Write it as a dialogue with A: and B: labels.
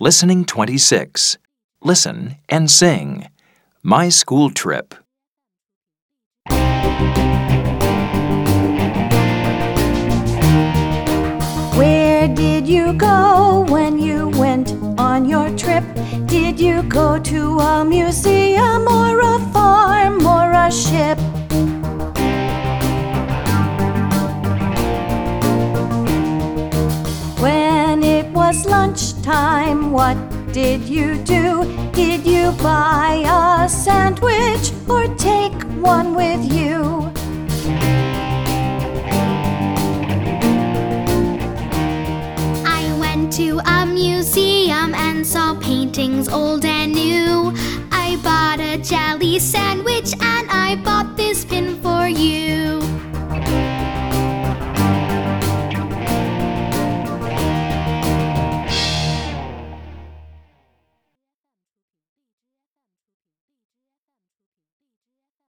A: Listening 26. Listen and sing. My school trip.
B: Where did you go when you went on your trip? Did you go to a museum was lunchtime, what did you do? Did you buy a sandwich or take one with you?
C: I went to a museum and saw paintings old and new. I bought a jelly sandwich and I bought